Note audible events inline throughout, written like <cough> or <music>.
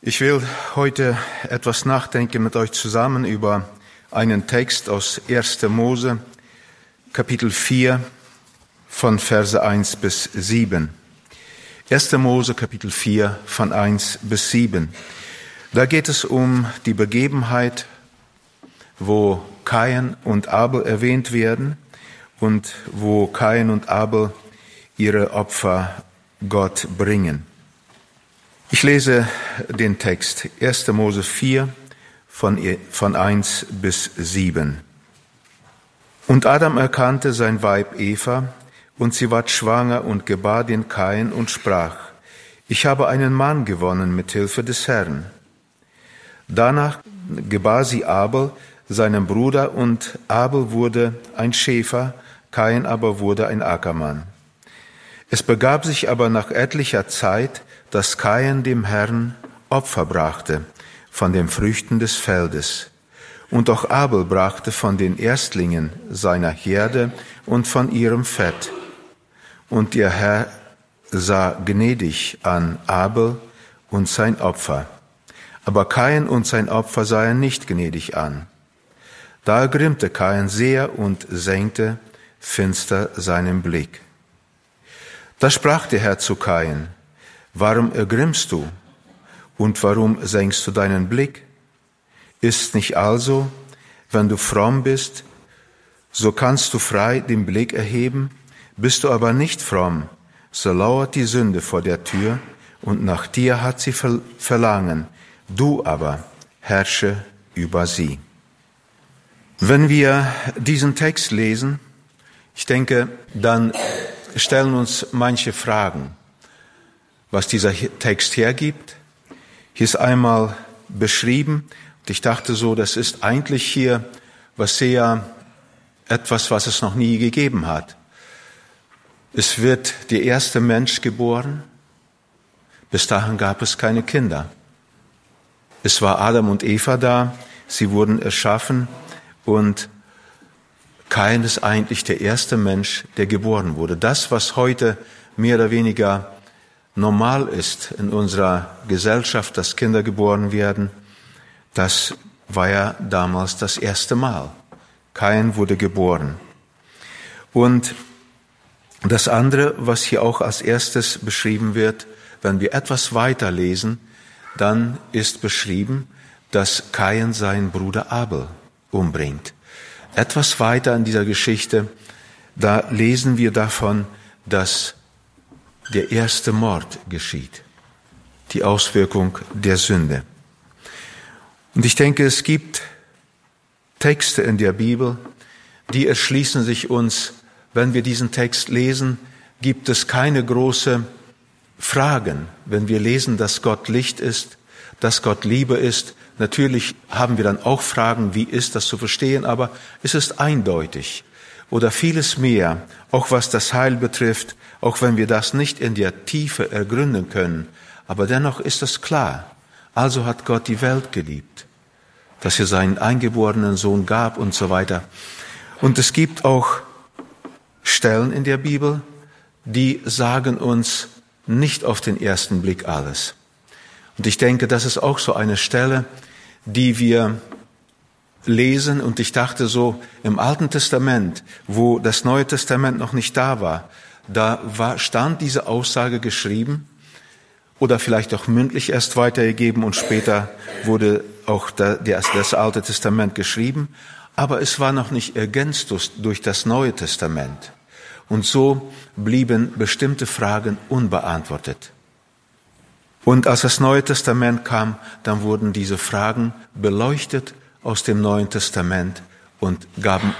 Ich will heute etwas nachdenken mit euch zusammen über einen Text aus 1. Mose, Kapitel 4, von Verse 1 bis 7. 1. Mose, Kapitel 4, von 1 bis 7. Da geht es um die Begebenheit, wo Kain und Abel erwähnt werden und wo Kain und Abel ihre Opfer Gott bringen. Ich lese den Text 1. Mose 4 von, von 1 bis 7. Und Adam erkannte sein Weib Eva, und sie ward schwanger und gebar den Kain und sprach, ich habe einen Mann gewonnen mit Hilfe des Herrn. Danach gebar sie Abel, seinem Bruder, und Abel wurde ein Schäfer, Kain aber wurde ein Ackermann. Es begab sich aber nach etlicher Zeit, dass Kain dem Herrn Opfer brachte von den Früchten des Feldes. Und auch Abel brachte von den Erstlingen seiner Herde und von ihrem Fett. Und ihr Herr sah gnädig an Abel und sein Opfer. Aber Kain und sein Opfer sah er nicht gnädig an. Da ergrimmte Kain sehr und senkte finster seinen Blick. Da sprach der Herr zu Kain, Warum ergrimmst du? Und warum senkst du deinen Blick? Ist nicht also, wenn du fromm bist, so kannst du frei den Blick erheben, bist du aber nicht fromm, so lauert die Sünde vor der Tür und nach dir hat sie Verlangen, du aber herrsche über sie. Wenn wir diesen Text lesen, ich denke, dann stellen uns manche Fragen was dieser Text hergibt. Hier ist einmal beschrieben, und ich dachte so, das ist eigentlich hier was sehr etwas, was es noch nie gegeben hat. Es wird der erste Mensch geboren. Bis dahin gab es keine Kinder. Es war Adam und Eva da. Sie wurden erschaffen und kein ist eigentlich der erste Mensch, der geboren wurde. Das, was heute mehr oder weniger normal ist in unserer Gesellschaft, dass Kinder geboren werden, das war ja damals das erste Mal. Kein wurde geboren. Und das andere, was hier auch als erstes beschrieben wird, wenn wir etwas weiter lesen, dann ist beschrieben, dass Kain seinen Bruder Abel umbringt. Etwas weiter in dieser Geschichte, da lesen wir davon, dass der erste Mord geschieht. Die Auswirkung der Sünde. Und ich denke, es gibt Texte in der Bibel, die erschließen sich uns, wenn wir diesen Text lesen, gibt es keine große Fragen. Wenn wir lesen, dass Gott Licht ist, dass Gott Liebe ist, natürlich haben wir dann auch Fragen, wie ist das zu verstehen, aber es ist eindeutig. Oder vieles mehr, auch was das Heil betrifft, auch wenn wir das nicht in der Tiefe ergründen können, aber dennoch ist es klar. Also hat Gott die Welt geliebt, dass er seinen eingeborenen Sohn gab und so weiter. Und es gibt auch Stellen in der Bibel, die sagen uns nicht auf den ersten Blick alles. Und ich denke, das ist auch so eine Stelle, die wir lesen und ich dachte so im Alten Testament, wo das Neue Testament noch nicht da war, da war, stand diese Aussage geschrieben oder vielleicht auch mündlich erst weitergegeben und später wurde auch das Alte Testament geschrieben, aber es war noch nicht ergänzt durch das Neue Testament. Und so blieben bestimmte Fragen unbeantwortet. Und als das Neue Testament kam, dann wurden diese Fragen beleuchtet aus dem Neuen Testament und gaben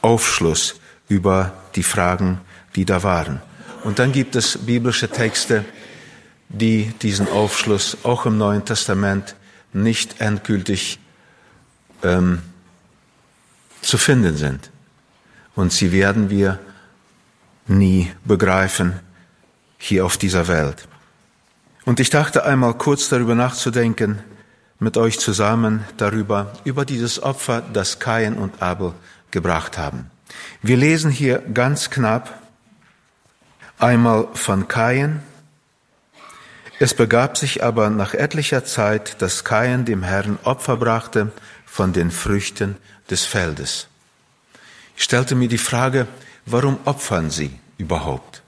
Aufschluss über die Fragen, die da waren. Und dann gibt es biblische Texte, die diesen Aufschluss auch im Neuen Testament nicht endgültig ähm, zu finden sind. Und sie werden wir nie begreifen hier auf dieser Welt. Und ich dachte einmal kurz darüber nachzudenken, mit euch zusammen darüber, über dieses Opfer, das Kain und Abel gebracht haben. Wir lesen hier ganz knapp einmal von Kain. Es begab sich aber nach etlicher Zeit, dass Kain dem Herrn Opfer brachte von den Früchten des Feldes. Ich stellte mir die Frage, warum opfern sie überhaupt?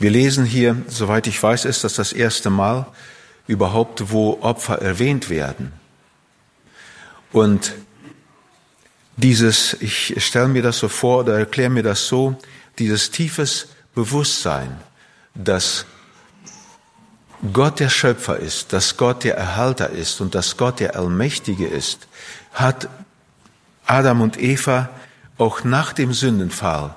Wir lesen hier, soweit ich weiß, ist das das erste Mal überhaupt, wo Opfer erwähnt werden. Und dieses, ich stelle mir das so vor oder erkläre mir das so, dieses tiefes Bewusstsein, dass Gott der Schöpfer ist, dass Gott der Erhalter ist und dass Gott der Allmächtige ist, hat Adam und Eva auch nach dem Sündenfall,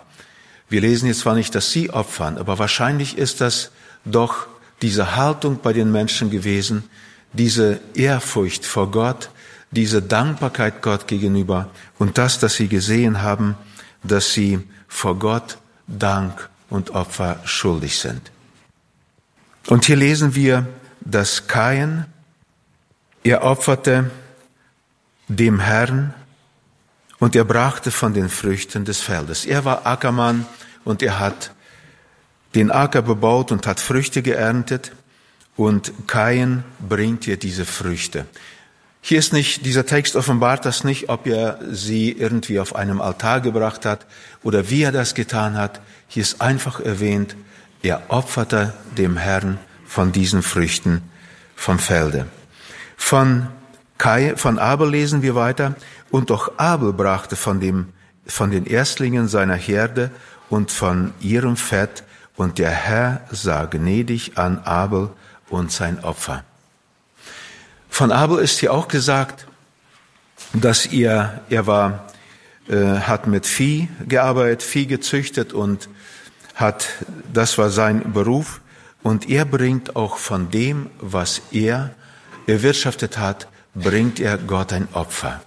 wir lesen jetzt zwar nicht, dass sie opfern, aber wahrscheinlich ist das doch diese Haltung bei den Menschen gewesen, diese Ehrfurcht vor Gott, diese Dankbarkeit Gott gegenüber und das, dass sie gesehen haben, dass sie vor Gott Dank und Opfer schuldig sind. Und hier lesen wir, dass Kain, er opferte dem Herrn und er brachte von den Früchten des Feldes. Er war Ackermann und er hat den Acker bebaut und hat Früchte geerntet und Kain bringt ihr diese Früchte. Hier ist nicht, dieser Text offenbart das nicht, ob er sie irgendwie auf einem Altar gebracht hat oder wie er das getan hat. Hier ist einfach erwähnt, er opferte dem Herrn von diesen Früchten vom Felde. Von, Kai, von Abel lesen wir weiter. Und doch Abel brachte von, dem, von den Erstlingen seiner Herde und von ihrem Fett, und der Herr sah gnädig an Abel und sein Opfer. Von Abel ist hier auch gesagt, dass er, er war, äh, hat mit Vieh gearbeitet, Vieh gezüchtet und hat, das war sein Beruf. Und er bringt auch von dem, was er erwirtschaftet hat, bringt er Gott ein Opfer.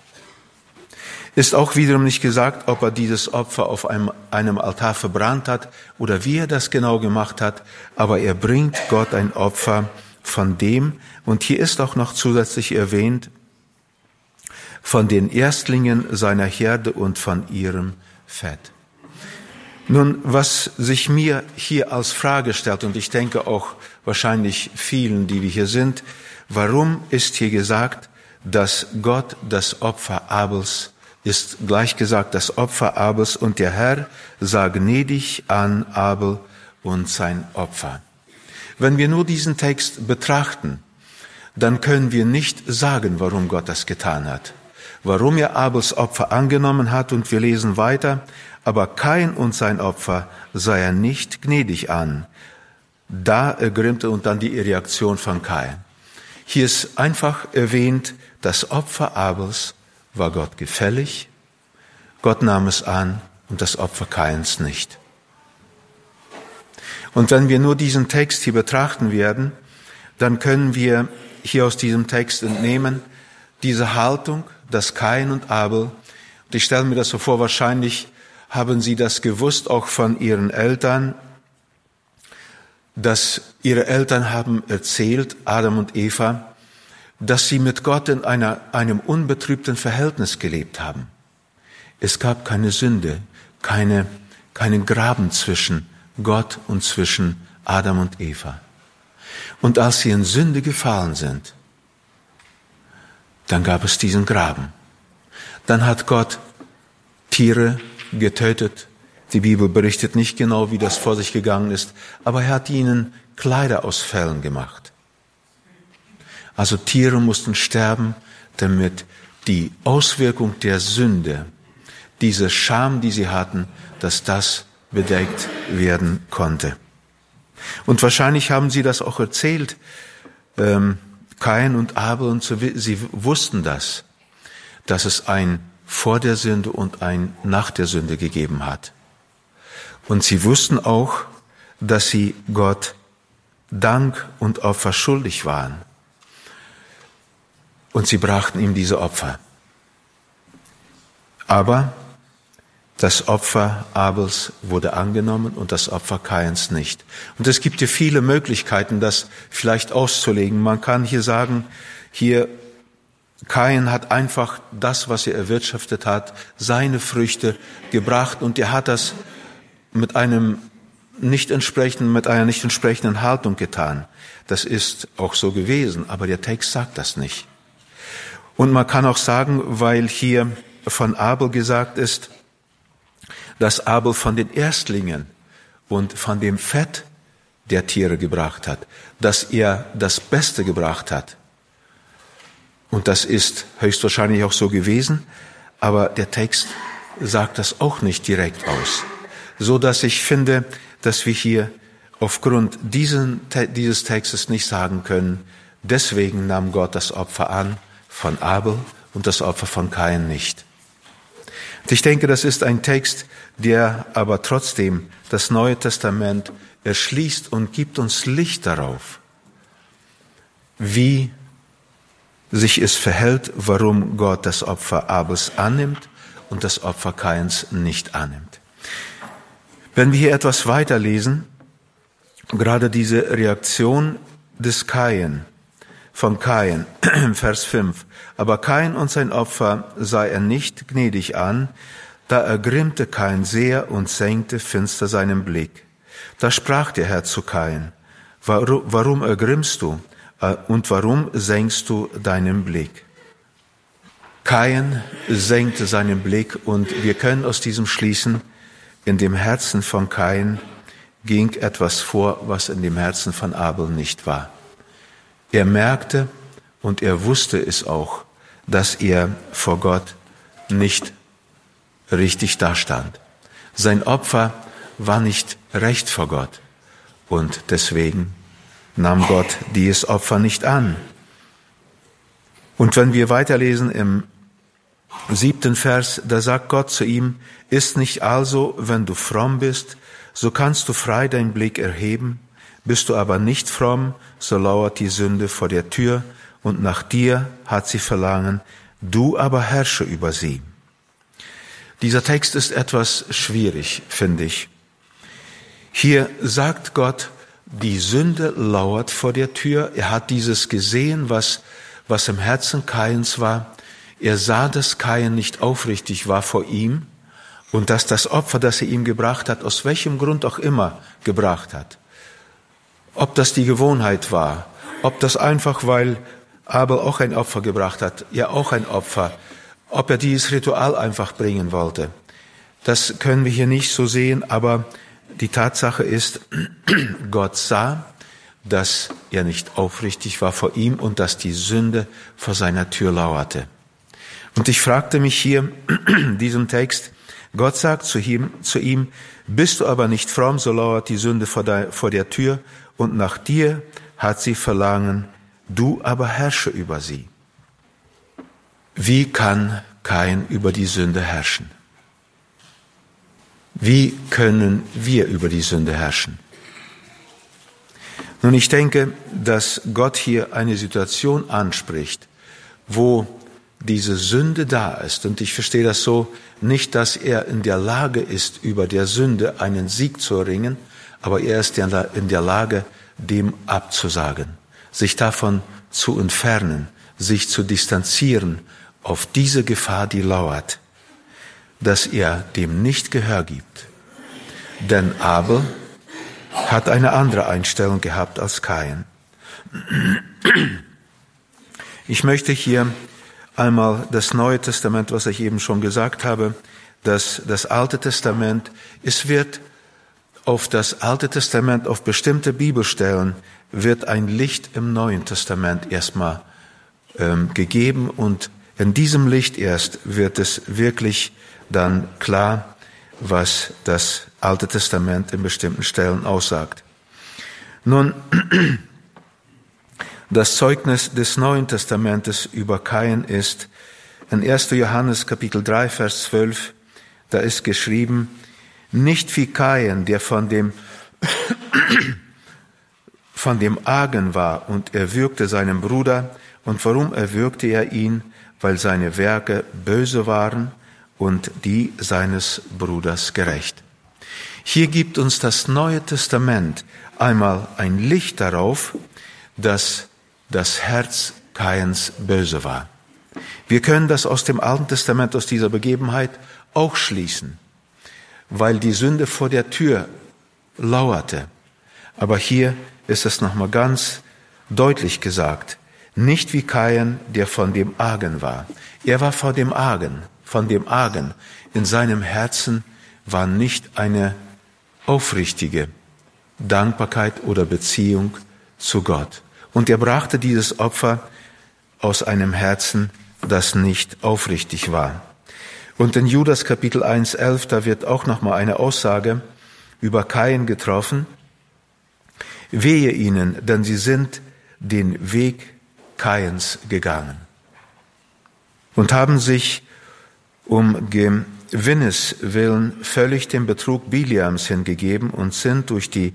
Ist auch wiederum nicht gesagt, ob er dieses Opfer auf einem, einem, Altar verbrannt hat oder wie er das genau gemacht hat, aber er bringt Gott ein Opfer von dem, und hier ist auch noch zusätzlich erwähnt, von den Erstlingen seiner Herde und von ihrem Fett. Nun, was sich mir hier als Frage stellt, und ich denke auch wahrscheinlich vielen, die wir hier sind, warum ist hier gesagt, dass Gott das Opfer Abels ist gleich gesagt das Opfer Abels und der Herr sah gnädig an Abel und sein Opfer. Wenn wir nur diesen Text betrachten, dann können wir nicht sagen, warum Gott das getan hat. Warum er Abels Opfer angenommen hat und wir lesen weiter, aber kein und sein Opfer sei er nicht gnädig an. Da ergrimmte und dann die Reaktion von Kain. Hier ist einfach erwähnt, das Opfer Abels war Gott gefällig, Gott nahm es an und das Opfer Kains nicht. Und wenn wir nur diesen Text hier betrachten werden, dann können wir hier aus diesem Text entnehmen, diese Haltung, dass Kain und Abel, und ich stelle mir das so vor, wahrscheinlich haben sie das gewusst auch von ihren Eltern, dass ihre Eltern haben erzählt, Adam und Eva, dass sie mit Gott in einer, einem unbetrübten Verhältnis gelebt haben. Es gab keine Sünde, keine, keinen Graben zwischen Gott und zwischen Adam und Eva. Und als sie in Sünde gefallen sind, dann gab es diesen Graben. Dann hat Gott Tiere getötet. Die Bibel berichtet nicht genau, wie das vor sich gegangen ist, aber er hat ihnen Kleider aus Fellen gemacht. Also Tiere mussten sterben, damit die Auswirkung der Sünde, diese Scham, die sie hatten, dass das bedeckt werden konnte. Und wahrscheinlich haben sie das auch erzählt, ähm, Kain und Abel, und so, sie wussten das, dass es ein vor der Sünde und ein nach der Sünde gegeben hat. Und sie wussten auch, dass sie Gott Dank und Opfer schuldig waren und sie brachten ihm diese Opfer. Aber das Opfer Abels wurde angenommen und das Opfer Kains nicht. Und es gibt hier viele Möglichkeiten, das vielleicht auszulegen. Man kann hier sagen, hier Kain hat einfach das, was er erwirtschaftet hat, seine Früchte gebracht und er hat das mit einem nicht entsprechend, mit einer nicht entsprechenden Haltung getan. Das ist auch so gewesen, aber der Text sagt das nicht. Und man kann auch sagen, weil hier von Abel gesagt ist, dass Abel von den Erstlingen und von dem Fett der Tiere gebracht hat, dass er das Beste gebracht hat. Und das ist höchstwahrscheinlich auch so gewesen, aber der Text sagt das auch nicht direkt aus. So dass ich finde, dass wir hier aufgrund diesen, dieses Textes nicht sagen können, deswegen nahm Gott das Opfer an von Abel und das Opfer von Kain nicht. Und ich denke, das ist ein Text, der aber trotzdem das Neue Testament erschließt und gibt uns Licht darauf, wie sich es verhält, warum Gott das Opfer Abels annimmt und das Opfer Kains nicht annimmt. Wenn wir hier etwas weiterlesen, gerade diese Reaktion des Kain, von Kain, <clears throat> Vers 5. Aber Kain und sein Opfer sah er nicht gnädig an, da ergrimmte Kain sehr und senkte finster seinen Blick. Da sprach der Herr zu Kain, warum ergrimmst du äh, und warum senkst du deinen Blick? Kain senkte seinen Blick und wir können aus diesem schließen, in dem Herzen von Kain ging etwas vor, was in dem Herzen von Abel nicht war. Er merkte und er wusste es auch, dass er vor Gott nicht richtig dastand. Sein Opfer war nicht recht vor Gott und deswegen nahm Gott dieses Opfer nicht an. Und wenn wir weiterlesen im siebten Vers, da sagt Gott zu ihm, ist nicht also, wenn du fromm bist, so kannst du frei deinen Blick erheben, bist du aber nicht fromm, so lauert die Sünde vor der Tür und nach dir hat sie Verlangen, du aber herrsche über sie. Dieser Text ist etwas schwierig, finde ich. Hier sagt Gott, die Sünde lauert vor der Tür. Er hat dieses gesehen, was, was im Herzen Kains war. Er sah, dass Kain nicht aufrichtig war vor ihm und dass das Opfer, das er ihm gebracht hat, aus welchem Grund auch immer gebracht hat. Ob das die Gewohnheit war, ob das einfach, weil Abel auch ein Opfer gebracht hat, ja auch ein Opfer, ob er dieses Ritual einfach bringen wollte. Das können wir hier nicht so sehen, aber die Tatsache ist, <clears throat> Gott sah, dass er nicht aufrichtig war vor ihm und dass die Sünde vor seiner Tür lauerte. Und ich fragte mich hier in <clears throat> diesem Text, Gott sagt zu ihm, zu ihm, bist du aber nicht fromm, so lauert die Sünde vor der, vor der Tür und nach dir hat sie Verlangen, du aber herrsche über sie. Wie kann kein über die Sünde herrschen? Wie können wir über die Sünde herrschen? Nun, ich denke, dass Gott hier eine Situation anspricht, wo diese Sünde da ist. Und ich verstehe das so, nicht, dass er in der Lage ist, über der Sünde einen Sieg zu erringen, aber er ist in der Lage, dem abzusagen, sich davon zu entfernen, sich zu distanzieren auf diese Gefahr, die lauert, dass er dem nicht Gehör gibt. Denn Abel hat eine andere Einstellung gehabt als Kain. Ich möchte hier einmal das Neue Testament, was ich eben schon gesagt habe, dass das Alte Testament, es wird auf das Alte Testament, auf bestimmte Bibelstellen wird ein Licht im Neuen Testament erstmal ähm, gegeben und in diesem Licht erst wird es wirklich dann klar, was das Alte Testament in bestimmten Stellen aussagt. Nun, <clears throat> das Zeugnis des Neuen Testamentes über Kain ist in 1. Johannes Kapitel 3, Vers 12, da ist geschrieben, nicht wie Kain, der von dem, von dem Argen war und er würgte seinen Bruder. Und warum erwürgte er ihn? Weil seine Werke böse waren und die seines Bruders gerecht. Hier gibt uns das Neue Testament einmal ein Licht darauf, dass das Herz Kains böse war. Wir können das aus dem Alten Testament, aus dieser Begebenheit auch schließen weil die Sünde vor der Tür lauerte. Aber hier ist es nochmal ganz deutlich gesagt. Nicht wie Kain, der von dem Argen war. Er war vor dem Argen, von dem Argen. In seinem Herzen war nicht eine aufrichtige Dankbarkeit oder Beziehung zu Gott. Und er brachte dieses Opfer aus einem Herzen, das nicht aufrichtig war. Und in Judas Kapitel 1.11, da wird auch nochmal eine Aussage über Kain getroffen. Wehe ihnen, denn sie sind den Weg Kains gegangen und haben sich um Gewinnes willen völlig dem Betrug Biliams hingegeben und sind durch die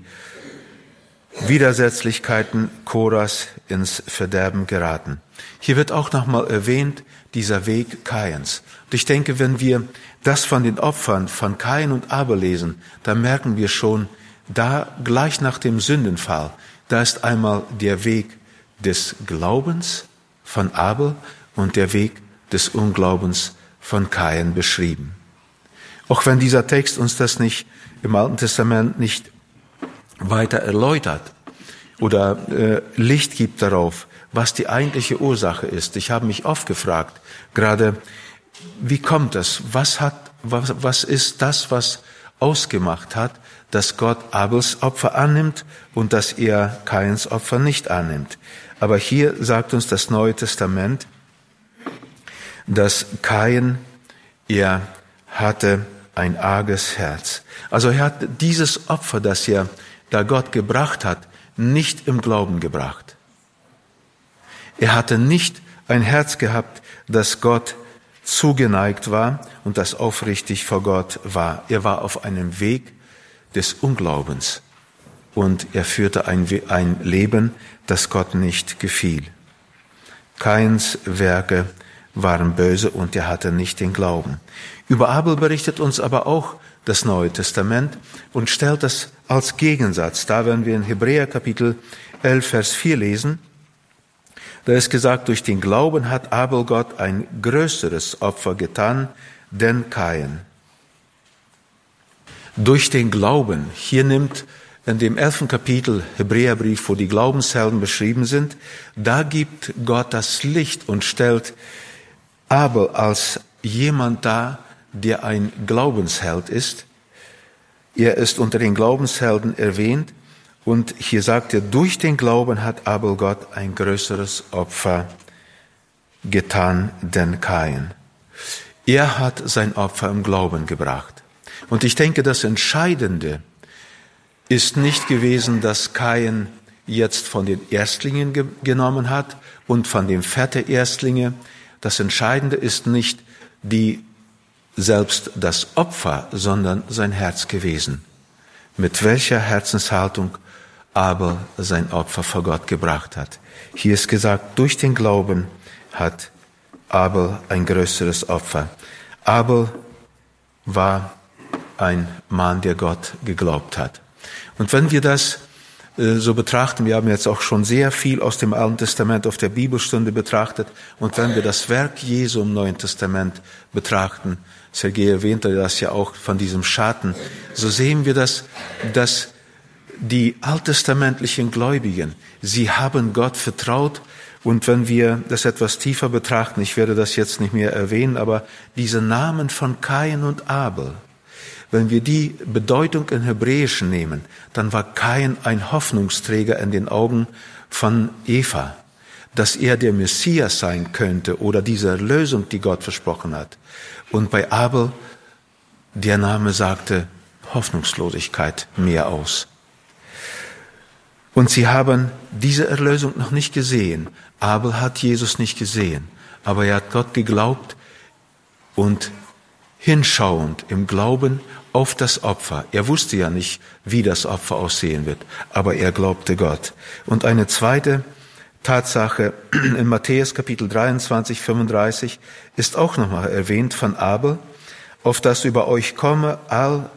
Widersetzlichkeiten Koras ins Verderben geraten. Hier wird auch nochmal erwähnt, dieser Weg Kains. Und ich denke, wenn wir das von den Opfern von Kain und Abel lesen, dann merken wir schon, da gleich nach dem Sündenfall, da ist einmal der Weg des Glaubens von Abel und der Weg des Unglaubens von Kain beschrieben. Auch wenn dieser Text uns das nicht im Alten Testament nicht weiter erläutert oder äh, Licht gibt darauf, was die eigentliche Ursache ist. Ich habe mich oft gefragt, gerade, wie kommt es? Was hat, was, was ist das, was ausgemacht hat, dass Gott Abels Opfer annimmt und dass er Kains Opfer nicht annimmt? Aber hier sagt uns das Neue Testament, dass Kain, er hatte ein arges Herz. Also er hat dieses Opfer, das er da Gott gebracht hat, nicht im Glauben gebracht. Er hatte nicht ein Herz gehabt, das Gott zugeneigt war und das aufrichtig vor Gott war. Er war auf einem Weg des Unglaubens und er führte ein, ein Leben, das Gott nicht gefiel. Keins Werke waren böse und er hatte nicht den Glauben. Über Abel berichtet uns aber auch das Neue Testament und stellt das als Gegensatz dar, wenn wir in Hebräer Kapitel 11, Vers 4 lesen. Da ist gesagt, durch den Glauben hat Abel Gott ein größeres Opfer getan, denn Kain. Durch den Glauben, hier nimmt in dem elften Kapitel Hebräerbrief, wo die Glaubenshelden beschrieben sind, da gibt Gott das Licht und stellt Abel als jemand da, der ein Glaubensheld ist. Er ist unter den Glaubenshelden erwähnt und hier sagt er, durch den Glauben hat Abel Gott ein größeres Opfer getan denn Kain. Er hat sein Opfer im Glauben gebracht. Und ich denke, das Entscheidende ist nicht gewesen, dass Kain jetzt von den Erstlingen ge genommen hat und von dem Fett der Erstlinge. Das Entscheidende ist nicht die selbst das Opfer, sondern sein Herz gewesen. Mit welcher Herzenshaltung aber sein Opfer vor Gott gebracht hat. Hier ist gesagt, durch den Glauben hat Abel ein größeres Opfer. Abel war ein Mann, der Gott geglaubt hat. Und wenn wir das äh, so betrachten, wir haben jetzt auch schon sehr viel aus dem Alten Testament auf der Bibelstunde betrachtet, und wenn wir das Werk Jesu im Neuen Testament betrachten, Sergei erwähnte das ja auch von diesem Schatten, so sehen wir das, dass die alttestamentlichen Gläubigen, sie haben Gott vertraut, und wenn wir das etwas tiefer betrachten, ich werde das jetzt nicht mehr erwähnen, aber diese Namen von Kain und Abel, wenn wir die Bedeutung in Hebräischen nehmen, dann war Kain ein Hoffnungsträger in den Augen von Eva, dass er der Messias sein könnte oder diese Erlösung, die Gott versprochen hat. Und bei Abel, der Name sagte Hoffnungslosigkeit mehr aus. Und sie haben diese Erlösung noch nicht gesehen. Abel hat Jesus nicht gesehen, aber er hat Gott geglaubt und hinschauend im Glauben auf das Opfer. Er wusste ja nicht, wie das Opfer aussehen wird, aber er glaubte Gott. Und eine zweite Tatsache <clears throat> in Matthäus Kapitel 23, 35 ist auch nochmal erwähnt von Abel, auf das über euch komme all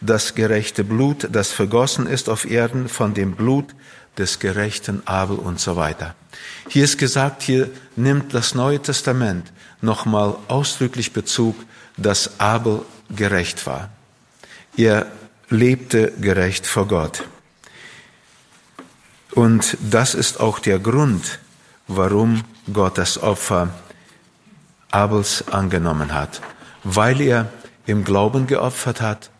das gerechte Blut, das vergossen ist auf Erden von dem Blut des gerechten Abel und so weiter. Hier ist gesagt, hier nimmt das Neue Testament nochmal ausdrücklich Bezug, dass Abel gerecht war. Er lebte gerecht vor Gott. Und das ist auch der Grund, warum Gott das Opfer Abels angenommen hat, weil er im Glauben geopfert hat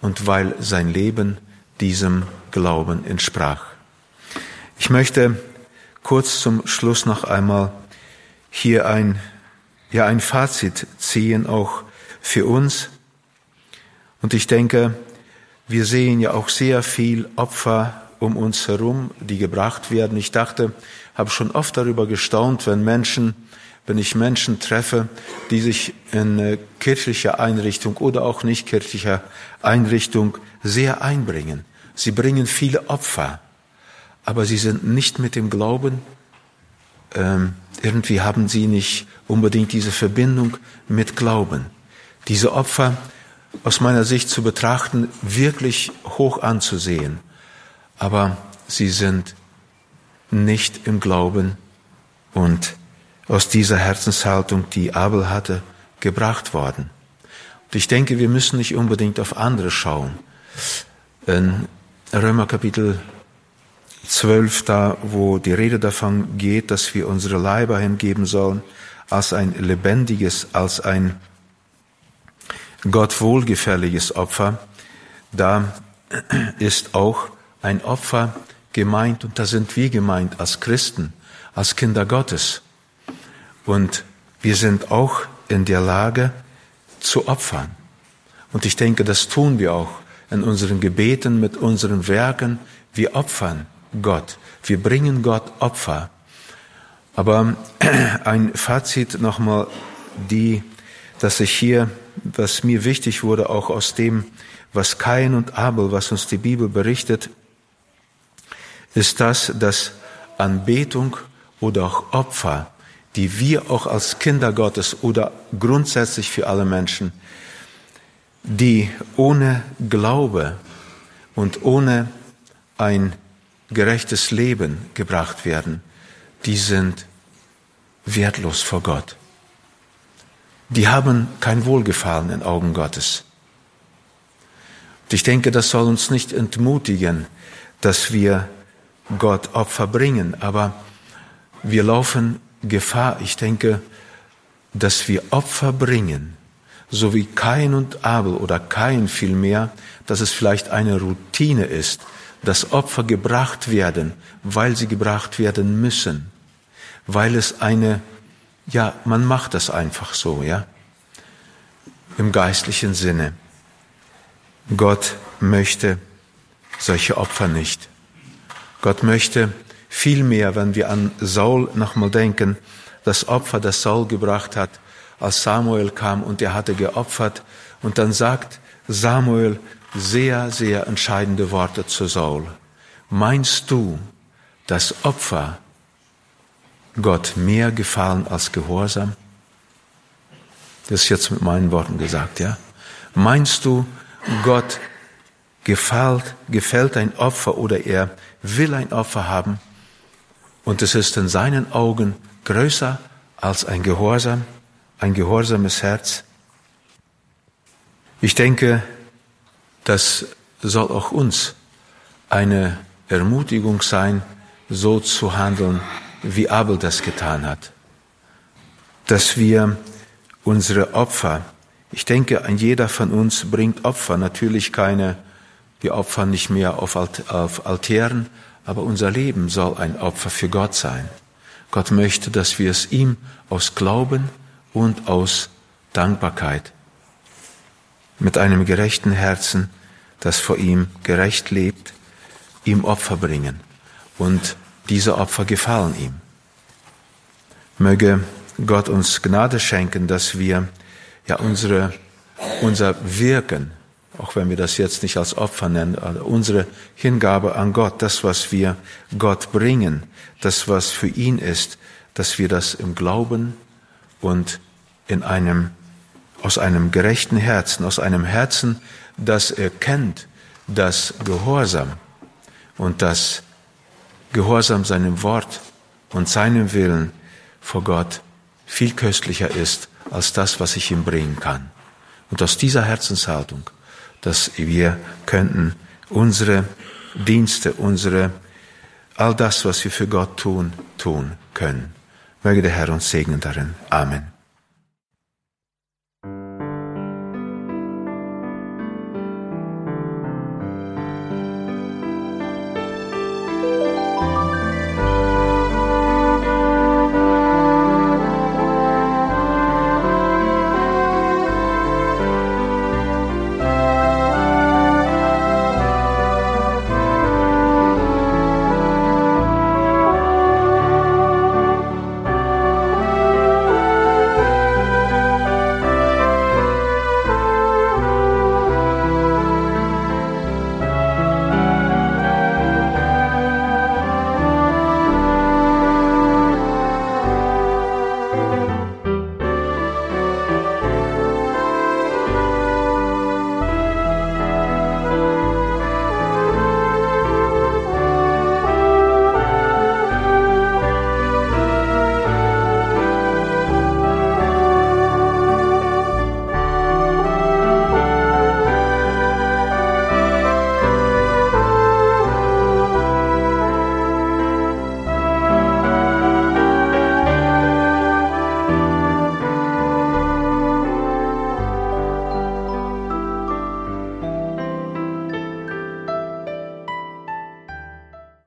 und weil sein Leben diesem Glauben entsprach. Ich möchte kurz zum Schluss noch einmal hier ein, ja, ein Fazit ziehen, auch für uns. Und ich denke, wir sehen ja auch sehr viel Opfer um uns herum, die gebracht werden. Ich dachte, habe schon oft darüber gestaunt, wenn Menschen, wenn ich Menschen treffe, die sich in kirchlicher Einrichtung oder auch nicht kirchlicher Einrichtung sehr einbringen. Sie bringen viele Opfer, aber sie sind nicht mit dem Glauben. Ähm, irgendwie haben sie nicht unbedingt diese Verbindung mit Glauben. Diese Opfer aus meiner Sicht zu betrachten, wirklich hoch anzusehen aber sie sind nicht im Glauben und aus dieser Herzenshaltung, die Abel hatte, gebracht worden. Und ich denke, wir müssen nicht unbedingt auf andere schauen. In Römer Kapitel 12, da wo die Rede davon geht, dass wir unsere Leiber hingeben sollen, als ein lebendiges, als ein Gott wohlgefälliges Opfer, da ist auch ein Opfer gemeint und da sind wir gemeint als Christen, als Kinder Gottes. Und wir sind auch in der Lage zu opfern. Und ich denke, das tun wir auch in unseren Gebeten, mit unseren Werken. Wir opfern Gott. Wir bringen Gott Opfer. Aber <clears throat> ein Fazit nochmal, die, dass ich hier, was mir wichtig wurde, auch aus dem, was Kain und Abel, was uns die Bibel berichtet, ist das, dass Anbetung oder auch Opfer, die wir auch als Kinder Gottes oder grundsätzlich für alle Menschen, die ohne Glaube und ohne ein gerechtes Leben gebracht werden, die sind wertlos vor Gott. Die haben kein Wohlgefallen in Augen Gottes. Und ich denke, das soll uns nicht entmutigen, dass wir Gott Opfer bringen. Aber wir laufen Gefahr, ich denke, dass wir Opfer bringen, so wie Kain und Abel oder Kain vielmehr, dass es vielleicht eine Routine ist, dass Opfer gebracht werden, weil sie gebracht werden müssen, weil es eine, ja, man macht das einfach so, ja, im geistlichen Sinne. Gott möchte solche Opfer nicht. Gott möchte vielmehr, wenn wir an Saul nochmal denken, das Opfer, das Saul gebracht hat, als Samuel kam und er hatte geopfert. Und dann sagt Samuel sehr, sehr entscheidende Worte zu Saul. Meinst du, dass Opfer Gott mehr gefallen als Gehorsam? Das ist jetzt mit meinen Worten gesagt, ja? Meinst du, Gott gefällt, gefällt ein Opfer oder er will ein Opfer haben und es ist in seinen Augen größer als ein Gehorsam, ein gehorsames Herz. Ich denke, das soll auch uns eine Ermutigung sein, so zu handeln, wie Abel das getan hat. Dass wir unsere Opfer, ich denke, jeder von uns bringt Opfer, natürlich keine wir opfern nicht mehr auf, auf Altären, aber unser Leben soll ein Opfer für Gott sein. Gott möchte, dass wir es ihm aus Glauben und aus Dankbarkeit mit einem gerechten Herzen, das vor ihm gerecht lebt, ihm Opfer bringen. Und diese Opfer gefallen ihm. Möge Gott uns Gnade schenken, dass wir ja unsere, unser Wirken auch wenn wir das jetzt nicht als Opfer nennen, unsere Hingabe an Gott, das, was wir Gott bringen, das, was für ihn ist, dass wir das im Glauben und in einem, aus einem gerechten Herzen, aus einem Herzen, das erkennt, dass Gehorsam und das Gehorsam seinem Wort und seinem Willen vor Gott viel köstlicher ist als das, was ich ihm bringen kann. Und aus dieser Herzenshaltung dass wir könnten unsere Dienste, unsere, all das, was wir für Gott tun, tun können. Möge der Herr uns segnen darin. Amen.